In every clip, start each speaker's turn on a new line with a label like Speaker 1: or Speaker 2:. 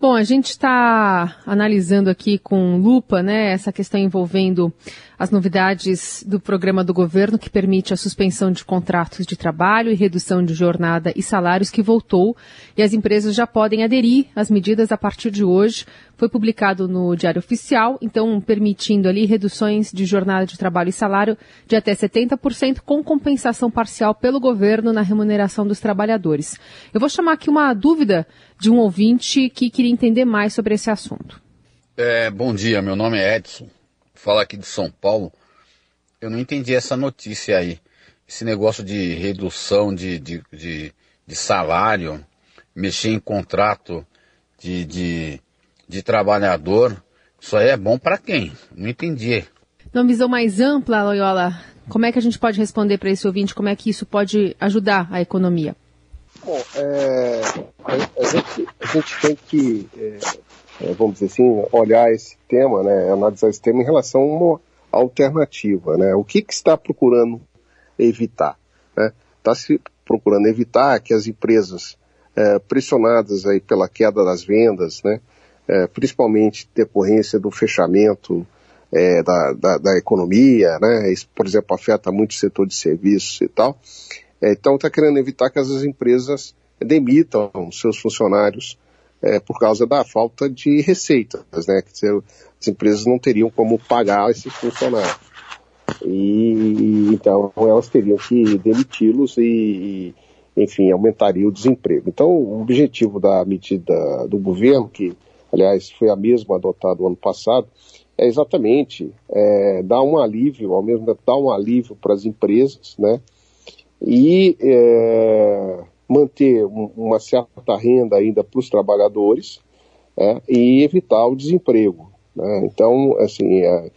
Speaker 1: Bom, a gente está analisando aqui com lupa, né, essa questão envolvendo as novidades do programa do governo que permite a suspensão de contratos de trabalho e redução de jornada e salários que voltou e as empresas já podem aderir às medidas a partir de hoje. Foi publicado no Diário Oficial, então permitindo ali reduções de jornada de trabalho e salário de até 70% com compensação parcial pelo governo na remuneração dos trabalhadores. Eu vou chamar aqui uma dúvida de um ouvinte que queria entender mais sobre esse assunto.
Speaker 2: É, bom dia, meu nome é Edson falar aqui de São Paulo, eu não entendi essa notícia aí. Esse negócio de redução de, de, de, de salário, mexer em contrato de, de, de trabalhador, isso aí é bom para quem? Não entendi.
Speaker 1: Numa visão mais ampla, Loyola, como é que a gente pode responder para esse ouvinte? Como é que isso pode ajudar a economia?
Speaker 3: Bom, é, a, a, gente, gente, tem que é, é, vamos dizer assim, olhar esse tema, né, analisar esse tema em relação a uma alternativa, né? O que, que está procurando evitar? Né? Está se procurando evitar que as empresas é, pressionadas aí pela queda das vendas, né, é, principalmente decorrência do fechamento é, da, da, da, economia, né, isso, por exemplo, afeta muito o setor de serviços e tal. É, então está querendo evitar que as empresas demitam seus funcionários é, por causa da falta de receitas, né? Quer dizer, as empresas não teriam como pagar esses funcionários. E então elas teriam que demiti-los e, enfim, aumentaria o desemprego. Então, o objetivo da medida do governo, que aliás foi a mesma adotada no ano passado, é exatamente é, dar um alívio, ao mesmo tempo dar um alívio para as empresas, né? E é, manter um, uma certa renda ainda para os trabalhadores é, e evitar o desemprego. Né? Então, assim, é,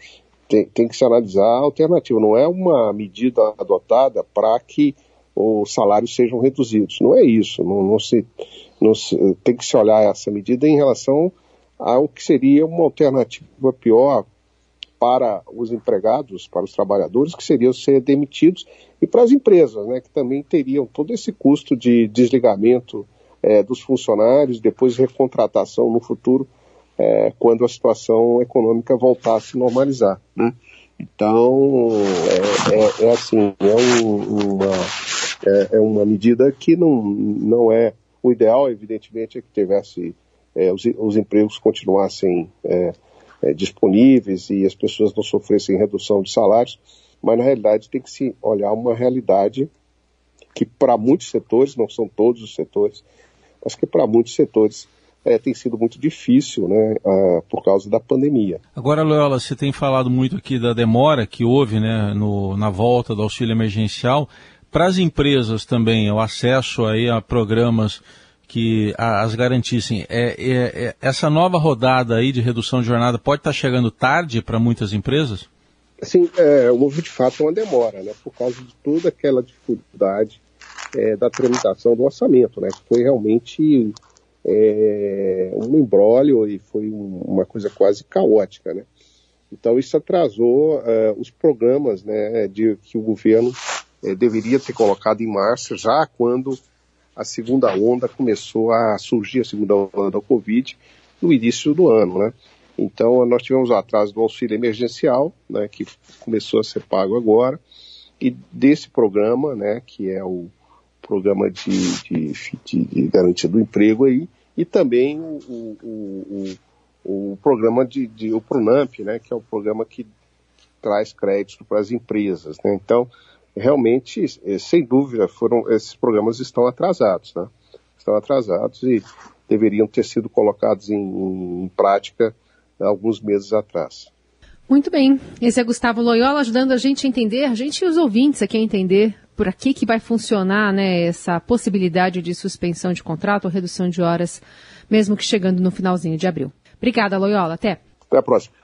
Speaker 3: tem, tem, que se analisar a alternativa. Não é uma medida adotada para que os salários sejam reduzidos. Não é isso. Não, não, se, não se, tem que se olhar essa medida em relação ao que seria uma alternativa pior para os empregados, para os trabalhadores, que seriam ser demitidos, e para as empresas, né, que também teriam todo esse custo de desligamento é, dos funcionários, depois recontratação no futuro, é, quando a situação econômica voltasse a se normalizar. Né? Então, é, é, é assim, é, um, uma, é, é, uma medida que não, não é o ideal, evidentemente, é que tivesse é, os, os empregos continuassem é, disponíveis e as pessoas não sofressem redução de salários, mas na realidade tem que se olhar uma realidade que para muitos setores, não são todos os setores, mas que para muitos setores é, tem sido muito difícil, né, por causa da pandemia.
Speaker 4: Agora, Loyola, você tem falado muito aqui da demora que houve, né, no, na volta do auxílio emergencial. Para as empresas também, o acesso aí a programas que as garantissem. É, é, é, essa nova rodada aí de redução de jornada pode estar chegando tarde para muitas empresas?
Speaker 3: Sim, é, houve de fato uma demora, né, por causa de toda aquela dificuldade é, da tramitação do orçamento, né, que foi realmente é, um embrólio e foi um, uma coisa quase caótica, né. Então isso atrasou é, os programas, né, de que o governo é, deveria ter colocado em marcha já quando a segunda onda começou a surgir, a segunda onda da Covid, no início do ano, né? Então, nós tivemos o atraso do auxílio emergencial, né, que começou a ser pago agora, e desse programa, né, que é o programa de, de, de garantia do emprego aí, e também o, o, o, o programa de, de, o Pronamp, né, que é o programa que traz crédito para as empresas, né? Então, realmente, eh, sem dúvida, foram esses programas estão atrasados, né? Estão atrasados e deveriam ter sido colocados em, em prática alguns meses atrás.
Speaker 1: Muito bem. Esse é Gustavo Loyola ajudando a gente a entender, a gente e os ouvintes aqui a entender por aqui que vai funcionar né, essa possibilidade de suspensão de contrato ou redução de horas, mesmo que chegando no finalzinho de abril. Obrigada, Loyola. Até.
Speaker 3: Até a próxima.